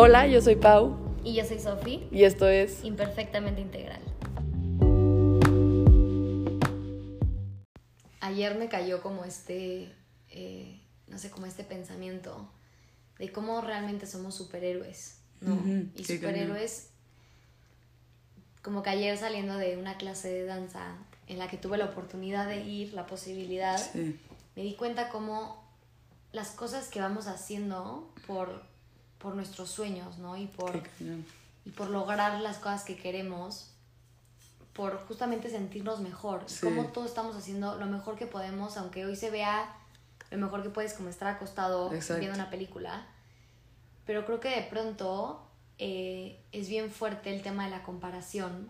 Hola, yo soy Pau. Y yo soy Sofi. Y esto es Imperfectamente Integral. Ayer me cayó como este, eh, no sé, como este pensamiento de cómo realmente somos superhéroes, ¿no? Y superhéroes, como que ayer saliendo de una clase de danza en la que tuve la oportunidad de ir, la posibilidad, Sí. me di cuenta cómo las cosas que vamos haciendo por, por nuestros sueños, ¿no? Y por, y por lograr las cosas que queremos, por justamente sentirnos mejor. Sí. Cómo todos estamos haciendo lo mejor que podemos, aunque hoy se vea lo mejor que puedes como estar acostado Exacto. viendo una película. Pero creo que de pronto eh, es bien fuerte el tema de la comparación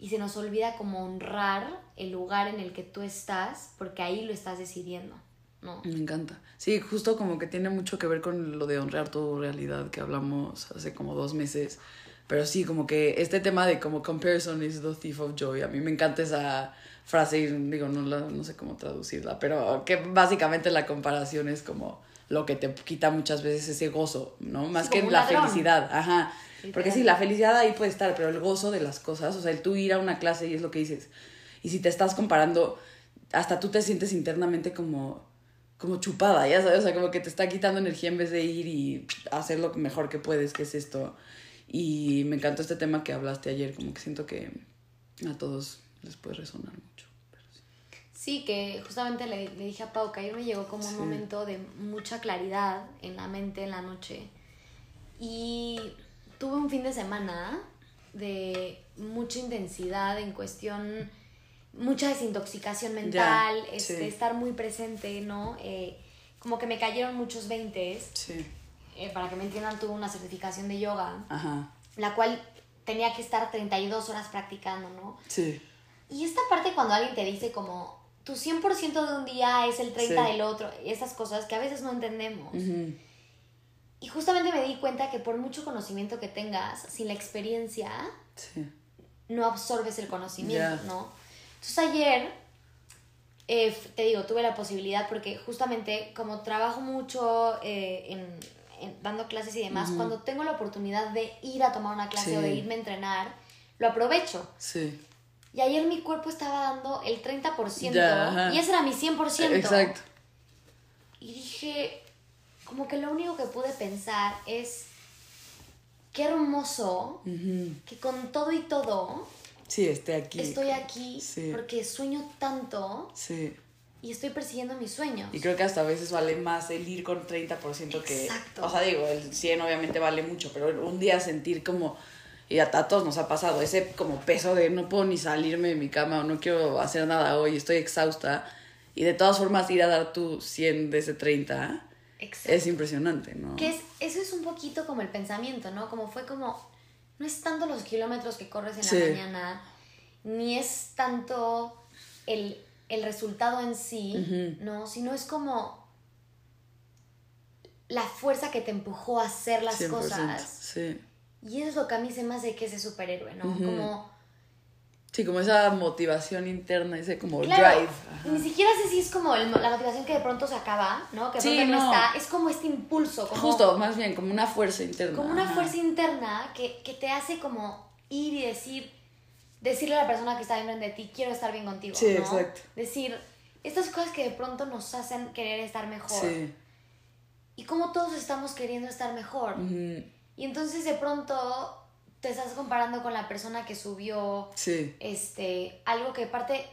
y se nos olvida como honrar el lugar en el que tú estás porque ahí lo estás decidiendo, ¿no? Me encanta. Sí, justo como que tiene mucho que ver con lo de honrar tu realidad que hablamos hace como dos meses. Pero sí, como que este tema de como comparison is the thief of joy. A mí me encanta esa frase digo, no, la, no sé cómo traducirla, pero que básicamente la comparación es como lo que te quita muchas veces ese gozo, ¿no? Más Sí, que la ladrón. felicidad, ajá. Porque sí, la felicidad ahí puede estar, pero el gozo de las cosas, o sea, el tú ir a una clase y es lo que dices. Y si te estás comparando, hasta tú te sientes internamente como, como chupada, ya sabes, o sea, como que te está quitando energía en vez de ir y hacer lo mejor que puedes, que es esto. Y me encantó este tema que hablaste ayer, como que siento que a todos les puede resonar mucho. pero sí. Sí, que justamente le, le dije a Pau que ayer me llegó como un Sí. momento de mucha claridad en la mente, en la noche. Y tuve un fin de semana de mucha intensidad en cuestión, mucha desintoxicación mental, este, sí. estar muy presente, ¿no? Eh, como que me cayeron muchos veintes. Sí, Eh, para que me entiendan, tuve una certificación de yoga, ajá, la cual tenía que estar 32 horas practicando, ¿no? sí, Y esta parte cuando alguien te dice como tu 100% de un día es el 30 Sí. del otro, esas cosas que a veces no entendemos. Y justamente me di cuenta que por mucho conocimiento que tengas, sin la experiencia, sí, no absorbes el conocimiento. ¿no? Entonces ayer, eh, te digo, tuve la posibilidad porque justamente como trabajo mucho eh, en, en- dando clases y demás, cuando tengo la oportunidad de ir a tomar una clase Sí. o de irme a entrenar, lo aprovecho. sí. Y ayer mi cuerpo estaba dando el 30% Ya, ajá. y ese era mi 100%. Exacto. Y dije, como que lo único que pude pensar es, qué hermoso que con todo y todo Sí, esté aquí. estoy aquí Sí. porque sueño tanto Sí. y estoy persiguiendo mis sueños. Y creo que hasta a veces vale más el ir con 30% que... Exacto. O sea, digo, el 100 obviamente vale mucho, pero un día sentir como... Y a, a todos nos ha pasado ese como peso de no puedo ni salirme de mi cama o no quiero hacer nada hoy, estoy exhausta. Y de todas formas ir a dar tu 100 de ese 30 Exacto. es impresionante, ¿no? Que es, eso es un poquito como el pensamiento, ¿no? Como fue como, no es tanto los kilómetros que corres en Sí. la mañana, ni es tanto el, el resultado en sí, Ujú. ¿no? Sino es como la fuerza que te empujó a hacer las 100%, cosas. Sí. Y eso es lo que a mí se me hace que es ese superhéroe, ¿no? Como, Sí, como esa motivación interna, ese como claro, drive. Ajá. ni siquiera sé si es como el- la motivación que de pronto se acaba, ¿no? Que de Sí, pronto no, no. está, es como este impulso, como... Justo, más bien, como una fuerza interna. como una ajá. fuerza interna que, que te hace como ir y decir, decirle a la persona que está enfrente de ti, quiero estar bien contigo. Sí, ¿no? exacto. Decir, estas cosas que de pronto nos hacen querer estar mejor. Sí. Y como todos estamos queriendo estar mejor. Ujú. Y entonces de pronto te estás comparando con la persona que subió Sí. este algo que aparte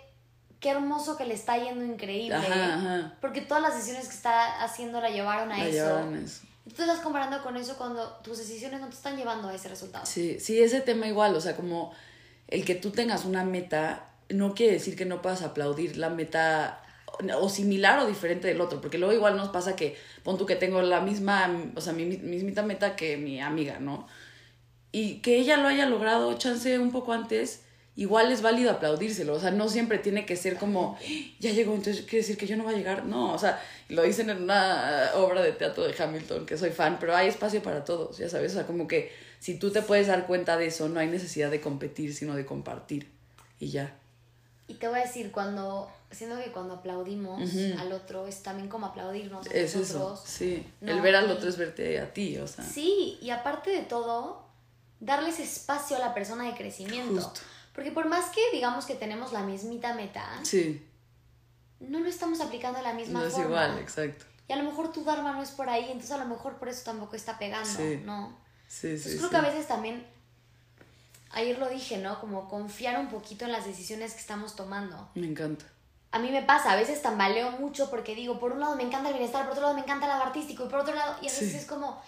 qué hermoso que le está yendo increíble Ajá, ajá. porque todas las decisiones que está haciendo la llevaron a La eso llevaron a eso. y tú te estás comparando con eso cuando tus decisiones no te están llevando a ese resultado Sí, sí, ese tema igual, o sea, como el que tú tengas una meta no quiere decir que no puedas aplaudir la meta o similar o diferente del otro, porque luego igual nos pasa que, pon tú que tengo la misma, o sea, mi mi- mismita meta que mi amiga, ¿no? Y que ella lo haya logrado, chance un poco antes, igual es válido aplaudírselo, o sea, no siempre tiene que ser como, ya llegó, entonces quiere decir que yo no voy a llegar, no, o sea, lo dicen en una obra de teatro de Hamilton, que soy fan, pero hay espacio para todos, ya sabes, o sea, como que si tú te puedes dar cuenta de eso, no hay necesidad de competir, sino de compartir, y ya. Y te voy a decir, cuando siento que cuando aplaudimos al otro es también como aplaudirnos a Es eso, nosotros. sí. ¿no? El ver al otro es verte a ti, o sea. Sí, y aparte de todo, darles espacio a la persona de crecimiento. Justo. Porque por más que digamos que tenemos la mismita meta, Sí, no lo estamos aplicando de la misma no es forma. igual, exacto. Y a lo mejor tu Dharma no es por ahí, entonces a lo mejor por eso tampoco está pegando, Sí. ¿no? Sí, Entonces sí, creo que a veces también, ayer lo dije, ¿no? Como confiar un poquito en las decisiones que estamos tomando. Me encanta. A mí me pasa, a veces tambaleo mucho porque digo, por un lado me encanta el bienestar, por otro lado me encanta el lado artístico, y por otro lado, y a veces es como,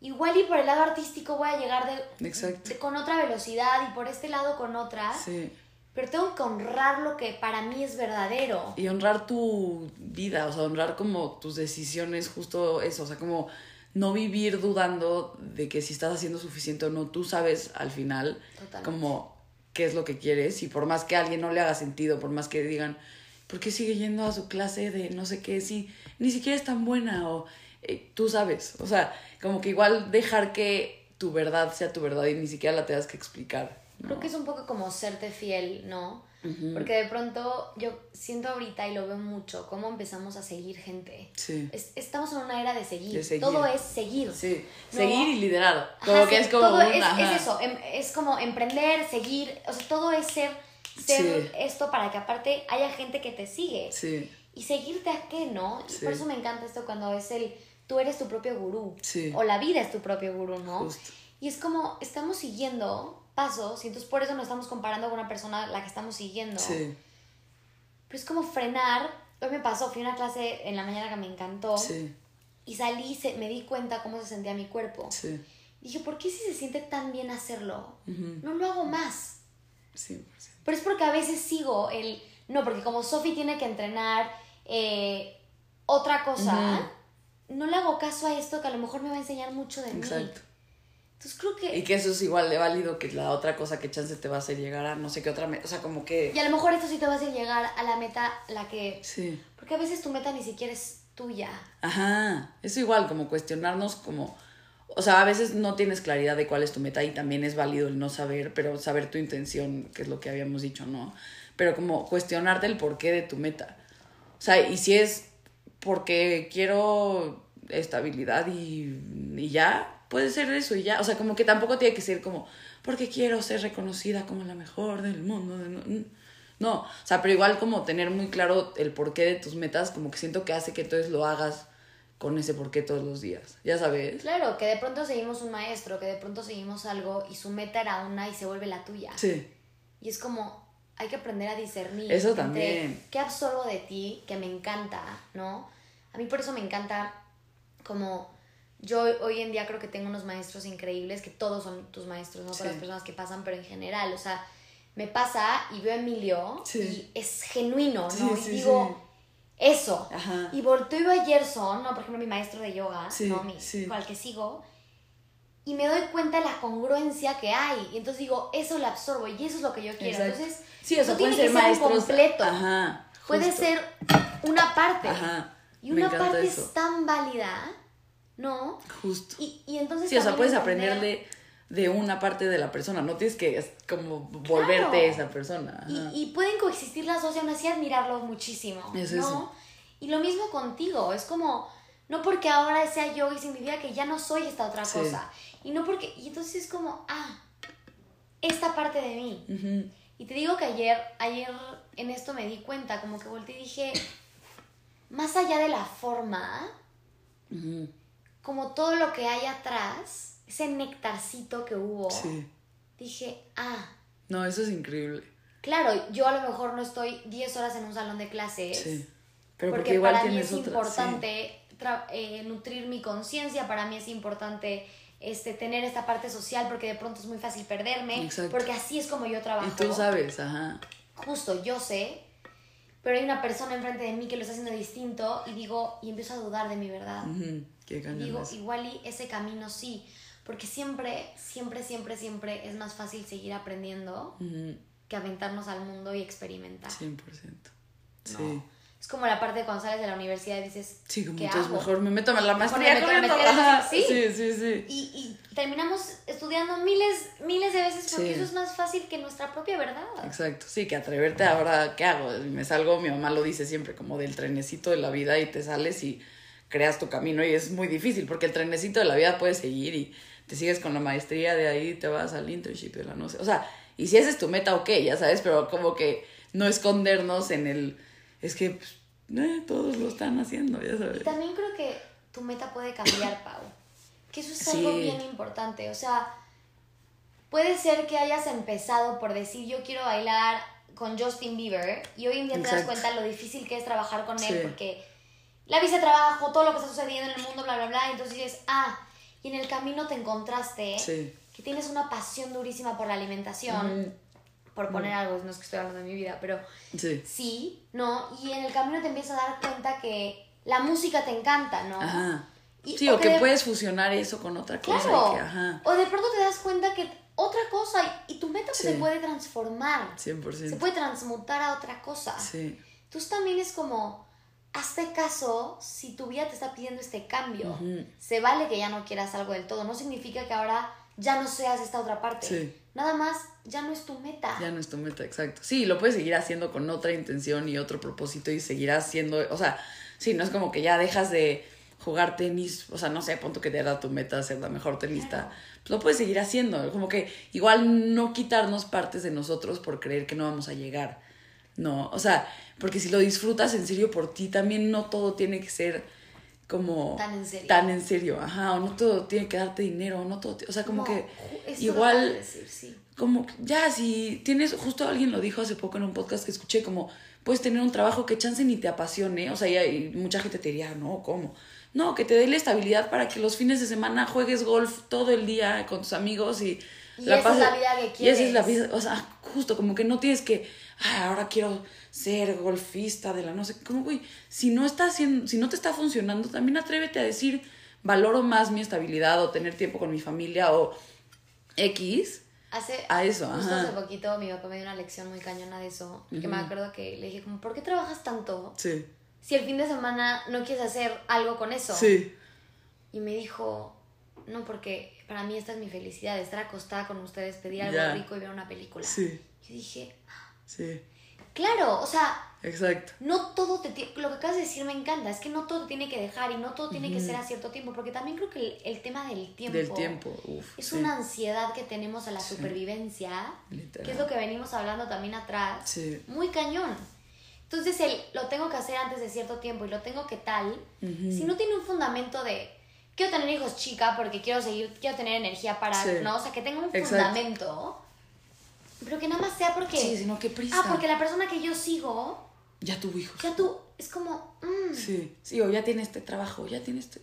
igual y por el lado artístico voy a llegar de, con otra velocidad y por este lado con otra, Sí. pero tengo que honrar lo que para mí es verdadero. Y honrar tu vida, o sea, honrar como tus decisiones, justo eso, o sea, como no vivir dudando de que si estás haciendo suficiente o no, tú sabes al final Totalmente. como qué es lo que quieres y por más que a alguien no le haga sentido, por más que digan, ¿por qué sigue yendo a su clase de no sé qué? Si ni siquiera es tan buena o eh, tú sabes, o sea, como que igual dejar que tu verdad sea tu verdad y ni siquiera la tengas que explicar. ¿no? Creo que es un poco como serte fiel, ¿no? Porque de pronto yo siento ahorita y lo veo mucho, cómo empezamos a seguir gente. Sí. Es- estamos en una era de seguir. De seguir. Todo es seguir. Sí, ¿no? seguir y liderar. Ajá, Como que es como todo un- es, ajá. es eso, em- es como emprender, seguir, o sea, todo es ser, ser Sí. esto para que aparte haya gente que te sigue. Sí, Y seguirte a qué, ¿no? Y. Por eso me encanta esto cuando es el, tú eres tu propio gurú. Sí. O la vida es tu propio gurú, ¿no? Justo. Y es como, estamos siguiendo pasos y entonces por eso nos estamos comparando con una persona a la que estamos siguiendo. sí, Pero es como frenar. Hoy me pasó, fui a una clase en la mañana que me encantó sí, y salí y se, me di cuenta cómo se sentía mi cuerpo. sí, Dije, ¿por qué si se siente tan bien hacerlo? No lo hago más. sí, sí. Pero es porque a veces sigo el... No, porque como Sofi tiene que entrenar eh, otra cosa, no le hago caso a esto que a lo mejor me va a enseñar mucho de mí. Exacto. Entonces creo que... Y que eso es igual de válido que la otra cosa que chance te va a hacer llegar a no sé qué otra meta. O sea, como que. Y a lo mejor esto sí te va a hacer llegar a la meta, la que... Sí. Porque a veces tu meta ni siquiera es tuya. Ajá. Eso igual, como cuestionarnos, como. O sea, a veces no tienes claridad de cuál es tu meta y también es válido el no saber, pero saber tu intención, que es lo que habíamos dicho, ¿no? Pero como cuestionarte el porqué de tu meta. O sea, y si es porque quiero estabilidad y, y ya, puede ser eso y ya. O sea, como que tampoco tiene que ser como porque quiero ser reconocida como la mejor del mundo. No, no, o sea, pero igual como tener muy claro el porqué de tus metas, como que siento que hace que entonces lo hagas con ese porqué todos los días. Ya sabes. Claro, que de pronto seguimos un maestro, que de pronto seguimos algo y su meta era una y se vuelve la tuya. Sí, Y es como, hay que aprender a discernir. Eso entre también. ¿Qué absorbo de ti? Que me encanta, ¿no? A mí por eso me encanta como... Yo hoy en día creo que tengo unos maestros increíbles, que todos son tus maestros, no Sí. todas las personas que pasan, pero en general, o sea, me pasa y veo a Emilio Sí. y es genuino, ¿no? Sí, y digo, eso. Ajá. Y volteo y veo a Gerson, ¿no? Por ejemplo, mi maestro de yoga, ¿no? Mi, al que sigo. Y me doy cuenta de la congruencia que hay. Y entonces digo, eso lo absorbo y eso es lo que yo quiero. Exacto. Entonces, Sí, o sea, no tiene ser que ser maestros. completo. Ajá. Puede ser una parte. Ajá. Y una parte eso. es tan válida, ¿no? Justo. Y, y entonces. Sí, o sea, puedes aprender de, de una parte de la persona. No tienes que es como volverte Claro. esa persona. Y, y pueden coexistir las dos y aún así admirarlo muchísimo. Es ¿no? eso. Y lo mismo contigo, es como, no porque ahora sea yoga y significa que ya no soy esta otra Sí. cosa. Y no porque, y entonces es como, ah, esta parte de mí. Y te digo que ayer, ayer en esto me di cuenta, como que volteé y dije, más allá de la forma, como todo lo que hay atrás, ese nectarcito que hubo, Sí. dije, ah, No, eso es increíble. claro, yo a lo mejor no estoy 10 horas en un salón de clases. Sí. Pero porque, porque, igual para mí es otra. importante eh, nutrir mi conciencia, para mí es importante este, tener esta parte social porque de pronto es muy fácil perderme, Exacto. porque así es como yo trabajo. Y tú sabes, ajá. Justo, yo sé, pero hay una persona enfrente de mí que lo está haciendo distinto y digo, y empiezo a dudar de mi verdad. Ujú. Qué Y digo, eso. igual y ese camino sí, porque siempre, siempre, siempre, siempre es más fácil seguir aprendiendo Ujú. que aventarnos al mundo y experimentar. 100%. Sí. ¿no? Es como la parte de cuando sales de la universidad y dices, Sí, como ¿qué hago? mejor me meto a la maestría me meto sí. sí, sí, sí. Y, y terminamos estudiando miles, miles de veces porque Sí. eso es más fácil que nuestra propia verdad. Exacto, sí, que atreverte ahora, ¿qué hago? Me salgo, mi mamá lo dice siempre, como del trenecito de la vida y te sales y creas tu camino y es muy difícil porque el trenecito de la vida puede seguir y te sigues con la maestría, de ahí te vas al internship, de la no sé, o sea, y si esa es tu meta, ok, ya sabes, pero como que no escondernos en el, es que pues, eh, todos lo están haciendo, ya Y sabes. también creo que tu meta puede cambiar, Pau. Que eso es Sí. algo bien importante. O sea, puede ser que hayas empezado por decir yo quiero bailar con Justin Bieber y hoy en día te das cuenta lo difícil que es trabajar con él Sí. porque la visa de trabajo, todo lo que está sucediendo en el mundo, bla, bla, bla. Y entonces dices, ah, y en el camino te encontraste Sí. que tienes una pasión durísima por la alimentación. Ujú. Por poner algo, no es que estoy hablando de mi vida, pero Sí. sí, ¿no? Y en el camino te empiezas a dar cuenta que la música te encanta, ¿no? Ajá. Y- sí, o que que de- puedes fusionar eso con otra cosa. Claro. y que, ajá, O de pronto te das cuenta que otra cosa y, y tu meta Sí. se puede transformar. 100%. Se puede transmutar a otra cosa. Sí. Entonces también es como, hazte caso si tu vida te está pidiendo este cambio. Se vale que ya no quieras algo del todo. No significa que ahora ya no seas esta otra parte. Sí. Nada más, ya no es tu meta. Ya no es tu meta, exacto. Sí, lo puedes seguir haciendo con otra intención y otro propósito y seguirás siendo, o sea, sí, no es como que ya dejas de jugar tenis, o sea, no sé, punto que te era tu meta ser la mejor tenista, Claro. pues lo puedes seguir haciendo, como que igual no quitarnos partes de nosotros por creer que no vamos a llegar, no, o sea, porque si lo disfrutas en serio por ti, también no todo tiene que ser como Tan en serio. tan en serio, ajá, o no todo tiene que darte dinero, o no todo, o sea, como No, que igual decir, sí. Como ya si tienes justo alguien lo dijo hace poco en un podcast que escuché como puedes tener un trabajo que chance ni te apasione o sea y, hay- mucha gente te diría no cómo no que te dé la estabilidad para que los fines de semana juegues golf todo el día con tus amigos y Y esa es la vida que y esa es la quieres. vida o sea justo como que no tienes que "Ay, ahora quiero ser golfista de la no sé como güey si no está haciendo si no te está funcionando también atrévete a decir valoro más mi estabilidad o tener tiempo con mi familia o X Hace, A eso, justo ajá. hace poquito mi papá me dio una lección muy cañona de eso. Que me acuerdo que le dije, como, ¿por qué trabajas tanto Sí. si el fin de semana no quieres hacer algo con eso? Sí. Y me dijo, no, porque para mí esta es mi felicidad, estar acostada con ustedes, pedir algo rico y ver una película. Sí. Yo dije, Sí. claro, o sea, Exacto. no todo te lo que acabas de decir me encanta, es que no todo te tiene que dejar y no todo tiene que ser a cierto tiempo, porque también creo que el, el tema del tiempo, Del tiempo. Uf. es sí. una ansiedad que tenemos a la Sí. supervivencia, Literal. que es lo que venimos hablando también atrás, Sí. muy cañón. Entonces el lo tengo que hacer antes de cierto tiempo y lo tengo que tal, Ujú. si no tiene un fundamento de quiero tener hijos chica porque quiero seguir, quiero tener energía para. ¿no? O sea, que tenga un Exacto. fundamento, pero que nada más sea porque, Sí, sino que prisa. ah, porque la persona que yo sigo, Ya tuvo hijos. ya tú, es como, mm, Sí. Sí, o ya tiene este trabajo, ya tiene este.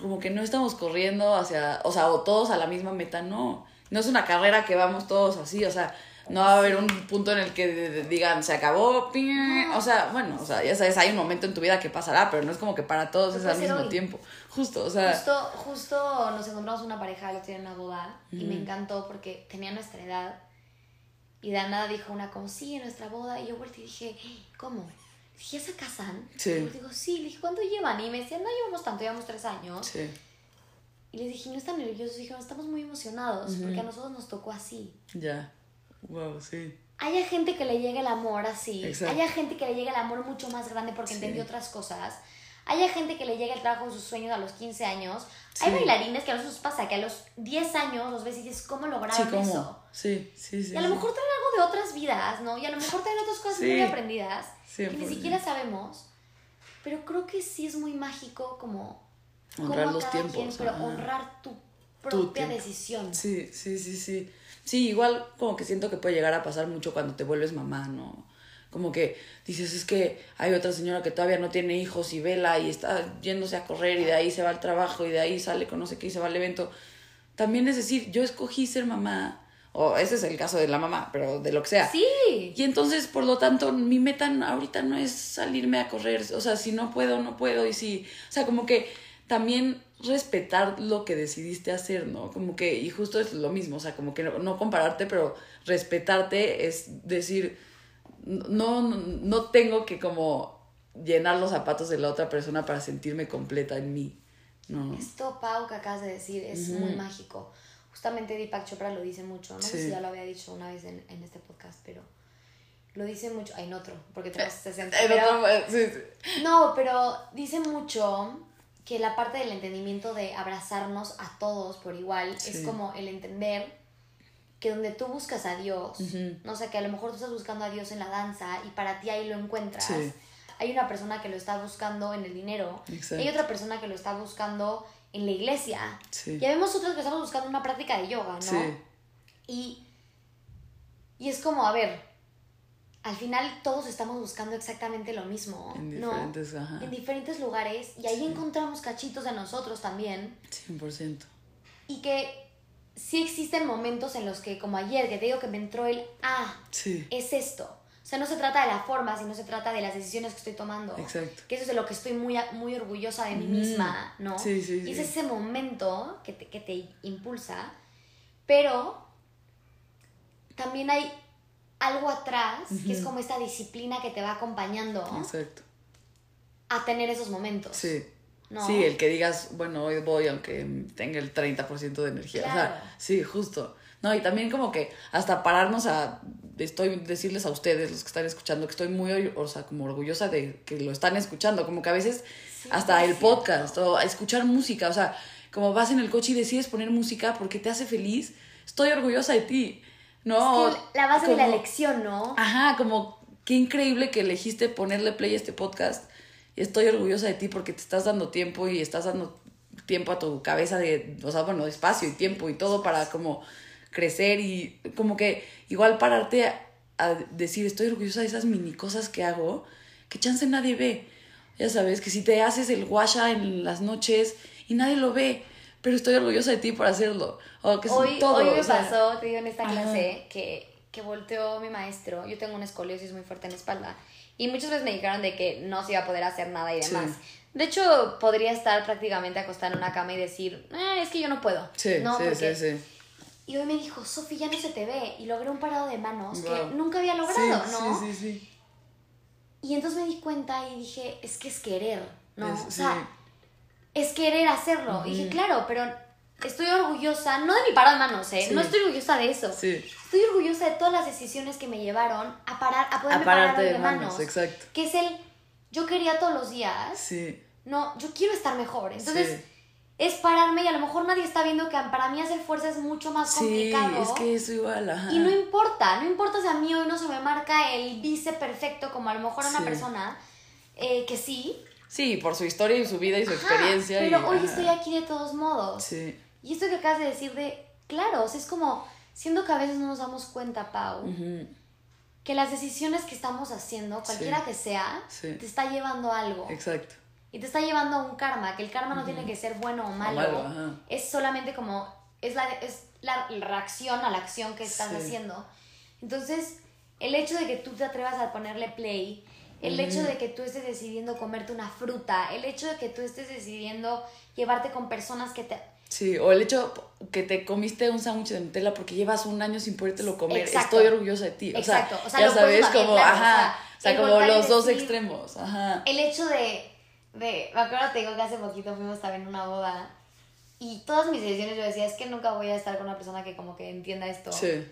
Como que no estamos corriendo hacia. O sea, o todos a la misma meta, no. No es una carrera que vamos todos así, o sea. No va a haber un punto en el que digan, se acabó, pi-". o sea, bueno, o sea, ya sabes, hay un momento en tu vida que pasará, pero no es como que para todos es al mismo hoy. tiempo. Justo, o sea, Justo, justo nos encontramos una pareja día en una boda y me encantó porque tenía nuestra edad y de nada dijo una como, sí, en nuestra boda. Y yo volteé y dije, ¿cómo? Dije, ¿ya se casan? Sí. Y yo digo, sí. Le dije, ¿cuánto llevan? Y me decían, no llevamos tanto, llevamos tres años. sí, Y les dije, no están nerviosos. Dijeron, estamos muy emocionados porque a nosotros nos tocó así. ya. Wow, sí. Haya gente que le llegue el amor así. Exacto. Haya gente que le llegue el amor mucho más grande porque Sí. entendió otras cosas. Haya gente que le llegue el trabajo de sus sueños a los 15 años. Hay bailarines que a nosotros pasa que a los 10 años los ves y dices, ¿cómo lograron Sí, ¿cómo? eso? Sí, sí, sí. Y a lo mejor traen algo de otras vidas, ¿no? Y a lo mejor traen otras cosas Sí. muy aprendidas que ni 100%. siquiera sabemos. Pero creo que sí es muy mágico como... Honrar como los cada tiempos, quien, pero honrar tu Tu propia tiempo. decisión. Sí, sí, sí, sí. Sí, igual como que siento que puede llegar a pasar mucho cuando te vuelves mamá, ¿no? Como que dices, es que hay otra señora que todavía no tiene hijos y vela y está yéndose a correr y de ahí se va al trabajo y de ahí sale con no sé qué y se va al evento. También es decir, yo escogí ser mamá, o ese es el caso de la mamá, pero de lo que sea. Sí. Y entonces, por lo tanto, mi meta ahorita no es salirme a correr. O sea, si no puedo, no puedo. Y si. O sea, como que también respetar lo que decidiste hacer, ¿no? Como que, y justo es lo mismo. O sea, como que no, no compararte, pero respetarte es decir, no, no, no tengo que como llenar los zapatos de la otra persona para sentirme completa en mí. No. Esto, Pau, que acabas de decir, es muy mágico. Justamente Deepak Chopra lo dice mucho, no sé si ya lo había dicho una vez en, en este podcast, pero lo dice mucho, en otro, porque tenemos 60. En pero- otro- sí, sí. No, pero dice mucho que la parte del entendimiento de abrazarnos a todos por igual Sí. es como el entender que donde tú buscas a Dios, no sé, que a lo mejor tú estás buscando a Dios en la danza y para ti ahí lo encuentras. Sí. Hay una persona que lo está buscando en el dinero, Exacto. hay otra persona que lo está buscando en la iglesia. Sí. Ya vemos otros que estamos buscando una práctica de yoga, ¿no? Sí. Y, y es como, a ver, al final todos estamos buscando exactamente lo mismo, En ¿no? diferentes, ajá. En diferentes lugares y ahí Sí. encontramos cachitos de nosotros también 100%. y que sí existen momentos en los que, como ayer, que te digo que me entró el, ah, Sí. es esto. O sea, no se trata de la forma, sino se trata de las decisiones que estoy tomando. Exacto. Que eso es de lo que estoy muy, muy orgullosa de mí misma, ¿no? Sí, sí, Y es sí. ese momento que te, que te impulsa, pero también hay algo atrás, que es como esta disciplina que te va acompañando Exacto. a tener esos momentos. Sí. ¿no? Sí, el que digas, bueno, hoy voy aunque tenga el 30% de energía. O sea, sí, justo. No, y también como que hasta pararnos a estoy decirles a ustedes los que están escuchando que estoy muy o sea, como orgullosa de que lo están escuchando, como que a veces Sí, hasta el podcast o escuchar música, o sea, como vas en el coche y decides poner música porque te hace feliz, estoy orgullosa de ti. No, Es que la base de la elección, ¿no? Ajá, como qué increíble que elegiste ponerle play a este podcast. Y estoy orgullosa de ti porque te estás dando tiempo y estás dando tiempo a tu cabeza de, o sea, bueno, espacio y tiempo y todo para como crecer y como que igual pararte a, a decir, estoy orgullosa de esas mini cosas que hago, que chance nadie ve. Ya sabes, que si te haces el guasha en las noches y nadie lo ve, pero estoy orgullosa de ti por hacerlo. O que es Hoy, todo, hoy me o sea, pasó, te digo, en esta ajá. clase que, que volteó mi maestro. Yo tengo una escoliosis muy fuerte en la espalda. Y muchas veces me dijeron de que no se iba a poder hacer nada y Sí. demás. De hecho, podría estar prácticamente acostada en una cama y decir, "Eh, es que yo no puedo. Sí, no, sí, porque... sí, sí. Y hoy me dijo, Sofi, ya no se te ve. Y logré un parado de manos que nunca había logrado, Sí, ¿no? Sí, sí, sí. Y entonces me di cuenta y dije, es que es querer, ¿no? Es- o sí. sea, es querer hacerlo. Y dije, claro, pero estoy orgullosa, no de mi parado de manos, ¿eh? Sí. No estoy orgullosa de eso. Sí. Estoy orgullosa de todas las decisiones que me llevaron a parar, a poderme A parar de manos. manos, exacto. Que es el, yo quería todos los días, Sí. no, yo quiero estar mejor. Entonces, Sí. Es pararme y a lo mejor nadie está viendo que para mí hacer fuerza es mucho más Sí, complicado. es que eso igual, ajá. Y no importa, no importa si a mí hoy no se me marca el bíceps perfecto como a lo mejor a una Sí. persona eh, que sí. Sí, por su historia y su vida y su Ajá, experiencia. pero y, hoy ajá. estoy aquí de todos modos. Sí. Y esto que acabas de decir de, claro, o sea, es como, siendo que a veces no nos damos cuenta, Pau, que las decisiones que estamos haciendo, cualquiera Sí. que sea, Sí. te está llevando a algo. Exacto. Y te está llevando a un karma, que el karma no tiene que ser bueno o malo. es solamente como, es la, es la reacción a la acción que estás Sí. haciendo. Entonces, el hecho de que tú te atrevas a ponerle play, el hecho de que tú estés decidiendo comerte una fruta, el hecho de que tú estés decidiendo llevarte con personas que te... Sí, o el hecho que te comiste un sándwich de Nutella porque llevas un año sin podértelo comer. Exacto. Estoy orgullosa de ti. O sea, Exacto. O sea, ya sabes, también, como, claro, ajá. O sea, como los dos extremos. Ajá. El hecho de, de... Me acuerdo, te digo que hace poquito fuimos también a una boda y todas mis decisiones yo decía, es que nunca voy a estar con una persona que como que entienda esto. Sí.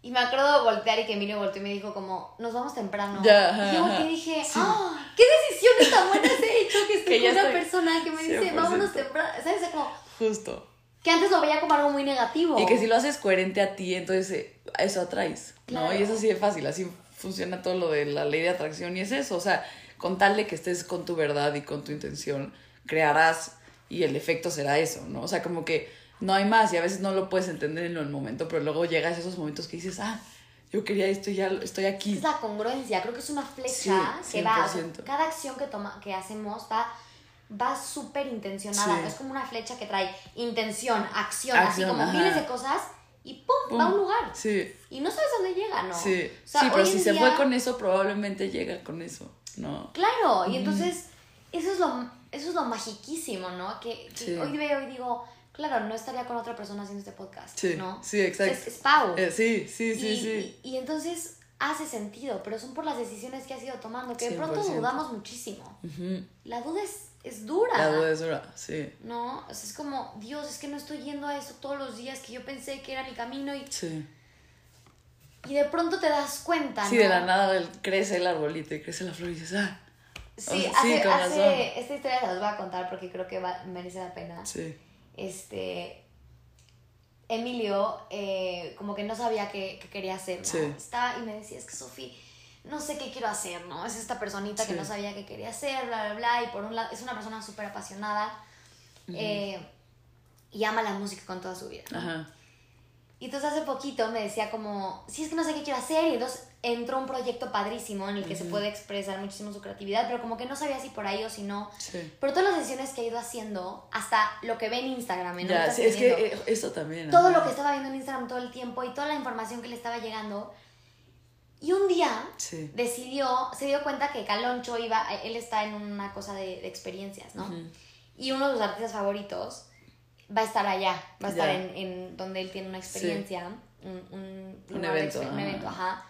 Y me acuerdo voltear y que Emilio volteó y me dijo como, nos vamos temprano. Ya, ajá, y yo ajá. dije, Sí. ¡ah! ¿Qué decisiones tan buenas he hecho que estoy Que con una persona que me dice, 100%. vámonos temprano? ¿Sabes? O sea, como, Justo. que antes lo veía como algo muy negativo. Y que si lo haces coherente a ti, entonces eh, eso atraes, Claro. ¿no? Y es así de fácil, así funciona todo lo de la ley de atracción y es eso, o sea, con tal de que estés con tu verdad y con tu intención, crearás y el efecto será eso, ¿no? O sea, como que no hay más y a veces no lo puedes entender en el momento, pero luego llegas a esos momentos que dices, ah, yo quería esto y ya estoy aquí. Es la congruencia, creo que es una flecha Sí, que va, o sea, 100%. cada acción que, toma, que hacemos va va súper intencionada, Sí. es como una flecha que trae intención, acción, Acción, así como ajá. miles de cosas y ¡pum! Pum. va a un lugar. Sí, Y no sabes dónde llega, ¿no? sí, O sea, sí, pero si en se día- fue con eso, probablemente llega con eso, ¿no? Claro, y entonces eso es lo, eso es lo magiquísimo, ¿no? Que, que Sí. hoy veo y digo, claro, no estaría con otra persona haciendo este podcast, Sí, ¿no? sí, exacto. Es, es Pau. Eh, sí, sí, sí, y, sí. Y, y entonces hace sentido, pero son por las decisiones que has ido tomando, que de pronto 100%. dudamos muchísimo. La duda es, es dura. La duda es dura, sí. ¿No? O sea, es como, Dios, es que no estoy yendo a eso todos los días que yo pensé que era mi camino y, Sí. Y de pronto te das cuenta, Sí, ¿no? de la nada crece el arbolito y crece la flor y dices, ah. Sí, O sea, hace, sí, con hace- esta historia se las voy a contar porque creo que va- merece la pena. Sí. Este, Emilio, eh, como que no sabía qué, qué quería hacer, ¿no? Sí. Estaba y me decía, es que Sofi, no sé qué quiero hacer, ¿no? Es esta personita que no sabía qué quería hacer, bla, bla, bla, y por un lado, es una persona súper apasionada eh, y ama la música con toda su vida. ¿no? Ajá. Y entonces hace poquito me decía como, sí, es que no sé qué quiero hacer. Y entonces entró un proyecto padrísimo en el que se puede expresar muchísimo su creatividad, pero como que no sabía si por ahí o si no. Sí. Pero todas las decisiones que ha ido haciendo, hasta lo que ve en Instagram, en Ya, ahorita sí, es que eh, esto también. todo ajá. lo que estaba viendo en Instagram todo el tiempo y toda la información que le estaba llegando. Y un día Sí. decidió, se dio cuenta que Caloncho iba, él está en una cosa de, de experiencias, ¿no? Y uno de sus artistas favoritos va a estar allá, va a estar en, en donde él tiene una experiencia, un, evento, exper- un ajá. evento, ajá.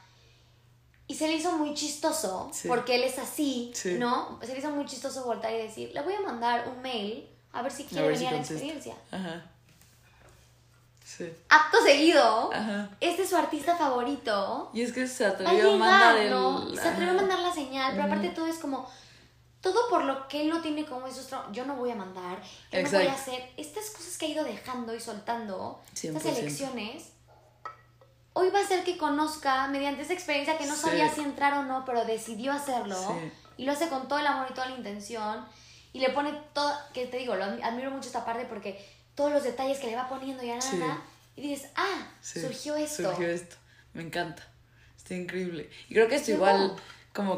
Y se le hizo muy chistoso, Sí. porque él es así, Sí. ¿no? Se le hizo muy chistoso voltar y decir, le voy a mandar un mail a ver si quiere ver si venir a la experiencia. Ajá. Sí. Acto seguido, Ajá. este es su artista favorito, Y es que se va a atrevió a mandar llegar, el. ¿no? Se atrevió a mandar la señal, pero aparte todo es como todo por lo que él no tiene como esos yo no voy a mandar, yo no voy a hacer estas cosas que ha ido dejando y soltando, 100%. estas elecciones. Hoy va a ser que conozca mediante esa experiencia que no Sí. sabía si entrar o no, pero decidió hacerlo Sí. y lo hace con todo el amor y toda la intención y le pone todo, que te digo, lo admi- admiro mucho esta parte porque todos los detalles que le va poniendo y a nada y dices, ah, surgió esto. Surgió esto. Me encanta. Está increíble. Y creo que esto igual como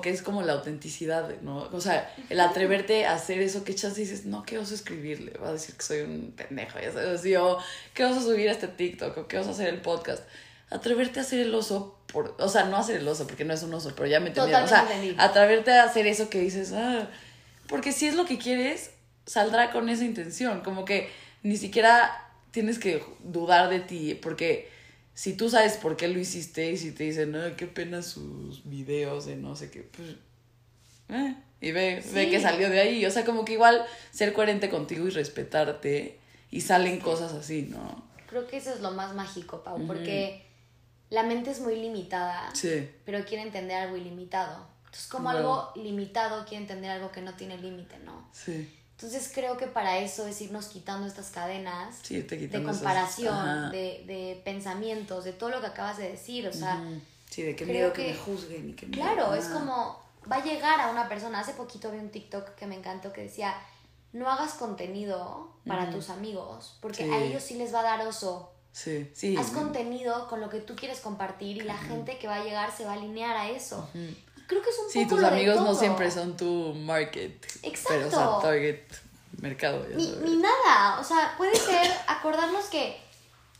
que es como la autenticidad, ¿no? O sea, el atreverte a hacer eso que echas y dices, no, ¿qué oso escribirle? Va a decir que soy un pendejo, ya sabes, así, o ¿qué oso subir a este TikTok? o ¿qué oso hacer el podcast? Atreverte a hacer el oso, por, o sea, no hacer el oso porque no es un oso, pero ya me entendieron. O sea, atreverte a hacer eso que dices, ah, porque si es lo que quieres, saldrá con esa intención. Como que ni siquiera tienes que dudar de ti, porque si tú sabes por qué lo hiciste y si te dicen, no, qué pena sus videos de no sé qué, pues, eh, y ve, ve Sí. que salió de ahí. O sea, como que igual ser coherente contigo y respetarte y salen cosas así, ¿no? Creo que eso es lo más mágico, Pau, porque la mente es muy limitada, Sí, pero quiere entender algo ilimitado. Entonces, como Wow. algo limitado quiere entender algo que no tiene límite, ¿no? sí, Entonces, creo que para eso es irnos quitando estas cadenas sí, te de comparación, de, de pensamientos, de todo lo que acabas de decir. O sea. Sí, de qué miedo que, que- me juzguen y que me- Claro, es como va a llegar a una persona. Hace poquito vi un TikTok que me encantó que decía, no hagas contenido para tus amigos, porque Sí. a ellos sí les va a dar oso. Sí, sí. Haz contenido con lo que tú quieres compartir y la gente que va a llegar se va a alinear a eso. Creo que es un Sí, poco tus lo de amigos no siempre son tu market. Pero, o sea, Exacto. target mercado, ya Ni, sabes. ni nada, o sea, puede ser acordarnos que,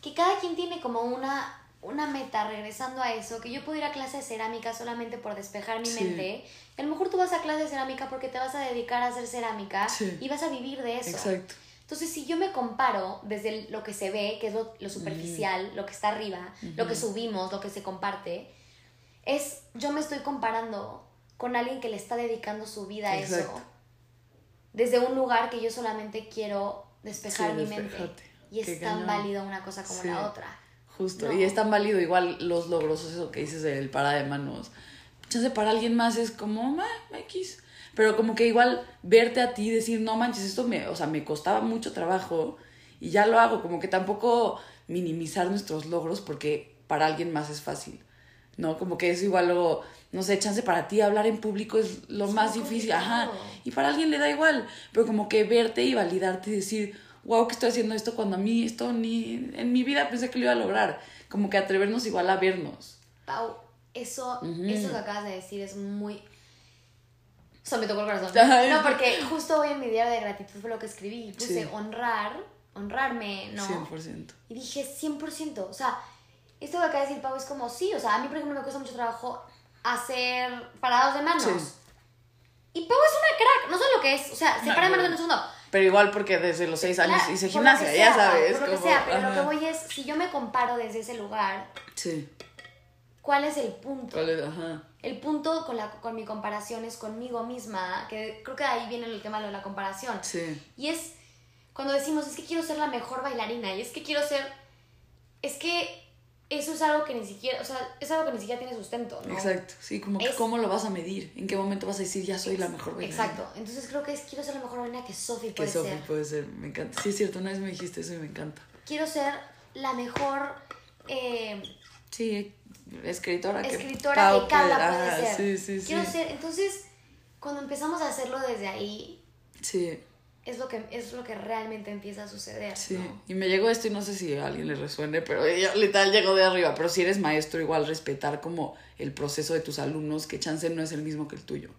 que cada quien tiene como una, una meta regresando a eso, que yo puedo ir a clase de cerámica solamente por despejar mi Sí. mente, a lo mejor tú vas a clase de cerámica porque te vas a dedicar a hacer cerámica Sí. y vas a vivir de eso. Exacto. Entonces, si yo me comparo desde lo que se ve, que es lo, lo superficial, lo que está arriba, lo que subimos, lo que se comparte, es yo me estoy comparando con alguien que le está dedicando su vida a eso desde un lugar que yo solamente quiero despejar Sí, mi mente. Y Qué es tan válido una cosa como Sí. la otra. Justo. No. Y es tan válido igual los logros, eso que dices del para de manos. Chance para alguien más es como, "Ah, X. Pero como que igual verte a ti y decir, no manches, esto me, o sea, me costaba mucho trabajo y ya lo hago. Como que tampoco minimizar nuestros logros porque para alguien más es fácil. ¿No? Como que es igual luego, no sé, chance para ti hablar en público es lo Es más difícil. Ajá. Y para alguien le da igual. Pero como que verte y validarte y decir, wow, que estoy haciendo esto cuando a mí esto ni en mi vida pensé que lo iba a lograr. Como que atrevernos igual a vernos. Pau, eso, eso que acabas de decir es muy... Eso me tocó el corazón. No, porque justo hoy en mi diario de gratitud fue lo que escribí. Puse Sí. honrar, honrarme, ¿no? 100%. Y dije 100%. O sea, esto que acaba de decir Pau es como, sí, o sea, a mí, por ejemplo, me cuesta mucho trabajo hacer parados de manos. Sí. Y Pau es una crack, no sé lo que es, o sea, se No, para de no. manos en un segundo. Pero igual porque desde los seis años Claro, hice gimnasia, sea, ya sabes. Por lo que sea, pero lo que voy es, si yo me comparo desde ese lugar, Sí, ¿cuál es el punto? ¿Cuál es? Ajá. El punto con, la, con mi comparación es conmigo misma, que creo que ahí viene el tema de la comparación. Sí. Y es cuando decimos, es que quiero ser la mejor bailarina, y es que quiero ser, es que eso es algo que ni siquiera, o sea, es algo que ni siquiera tiene sustento, ¿no? Exacto, sí, como que cómo lo vas a medir, en qué momento vas a decir ya soy la mejor bailarina. Exacto, entonces creo que es, quiero ser la mejor bailarina que Sophie Que puede Sophie ser. puede ser, me encanta. Sí, es cierto, una vez me dijiste eso y me encanta. Quiero ser la mejor eh, Sí, escritora. que escritora Pau que Carla puede- ser. Sí, sí, sí. Quiero ser, entonces, cuando empezamos a hacerlo desde ahí, Sí, es lo que, es lo que realmente empieza a suceder. sí. ¿no? Y me llegó esto y no sé si a alguien le resuene, pero ella literal llegó de arriba. Pero si eres maestro, igual respetar como el proceso de tus alumnos, que chance no es el mismo que el tuyo,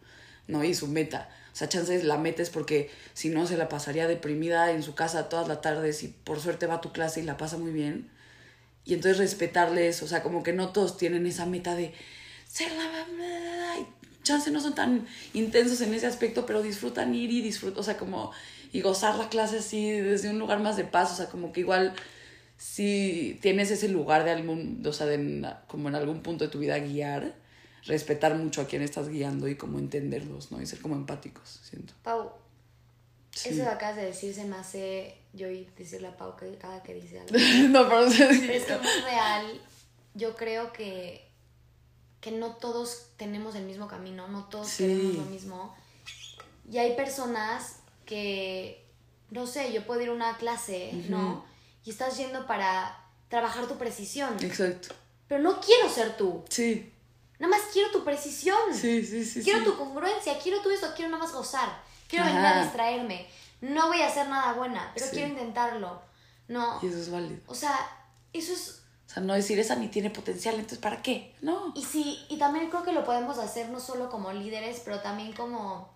¿no? Y su meta. O sea, chance la meta es porque si no se la pasaría deprimida en su casa todas las tardes y por suerte va a tu clase y la pasa muy bien. Y entonces respetarles, o sea, como que no todos tienen esa meta de ser la... y chance no son tan intensos en ese aspecto, pero disfrutan ir y disfrutar, o sea, como... Y gozar la clase así desde un lugar más de paz, o sea, como que igual si tienes ese lugar de algún, o sea, de, como en algún punto de tu vida guiar, respetar mucho a quien estás guiando y como entenderlos, ¿no? Y ser como empáticos, siento. Pau, Sí. eso que acabas de decir se me hace yo y decirle a Pau que cada que dice algo. no, pero... Pero es que es muy real. Yo creo que, que no todos tenemos el mismo camino, no todos Sí. queremos lo mismo. Y hay personas que, no sé, yo puedo ir a una clase, ¿no? Y estás yendo para trabajar tu precisión. Exacto. Pero no quiero ser tú. Sí, Nada más quiero tu precisión. sí, sí, sí. quiero sí. tu congruencia, quiero tú eso, quiero nada más gozar. Quiero venir a distraerme. No voy a hacer nada buena, pero Sí. quiero intentarlo. No. Y eso es válido. O sea, eso es O sea, no decir esa ni tiene potencial, entonces ¿para qué? No. Y sí, y también creo que lo podemos hacer no solo como líderes, pero también como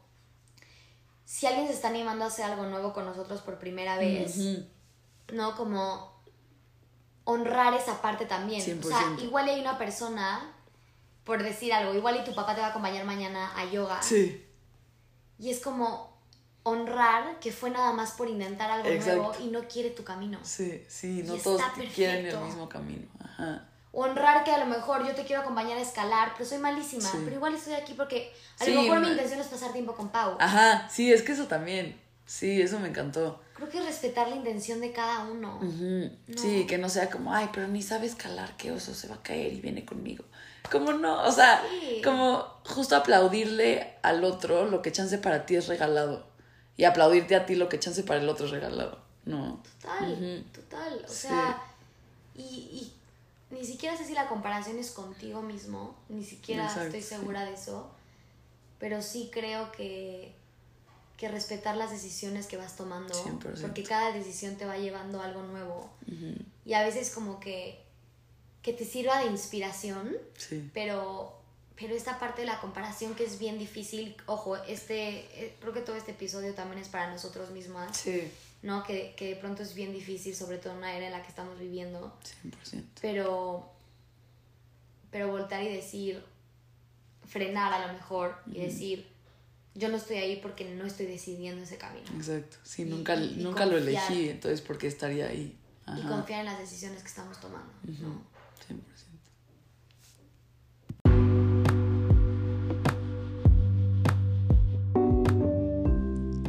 si alguien se está animando a hacer algo nuevo con nosotros por primera vez. ¿no? Como honrar esa parte también. O sea, 100%. igual hay una persona, por decir algo, igual y tu papá te va a acompañar mañana a yoga. Sí, Y es como honrar que fue nada más por intentar algo Exacto. nuevo y no quiere tu camino. sí, sí. No Y todos quieren el mismo camino. Ajá. Honrar que a lo mejor yo te quiero acompañar a escalar, pero soy malísima, Sí. pero igual estoy aquí porque a Sí, lo mejor mi intención es pasar tiempo con Pau. Ajá, sí, es que eso también. Sí, eso me encantó. Creo que respetar la intención de cada uno. No. Sí, que no sea como, ay, pero ni sabe escalar, qué oso se va a caer y viene conmigo. Como no, o sea, Sí. como justo aplaudirle al otro lo que chance para ti es regalado. Y aplaudirte a ti lo que chance para el otro es regalado. No. Total, total. O sea, y, y ni siquiera sé si la comparación es contigo mismo, ni siquiera Exacto, estoy sí. segura de eso, pero sí creo que, que respetar las decisiones que vas tomando, 100%. porque cada decisión te va llevando a algo nuevo. Y a veces como que, que te sirva de inspiración, Sí. pero, pero esta parte de la comparación que es bien difícil, ojo, este, eh, creo que todo este episodio también es para nosotros mismas, Sí, ¿no? Que, que de pronto es bien difícil, sobre todo en una era en la que estamos viviendo, 100%. pero, pero voltar y decir, frenar a lo mejor y decir, yo no estoy ahí porque no estoy decidiendo ese camino. Exacto. Sí, Y- nunca, y- y nunca lo elegí, entonces ¿por qué estaría ahí? Y confiar en las decisiones que estamos tomando, ¿no?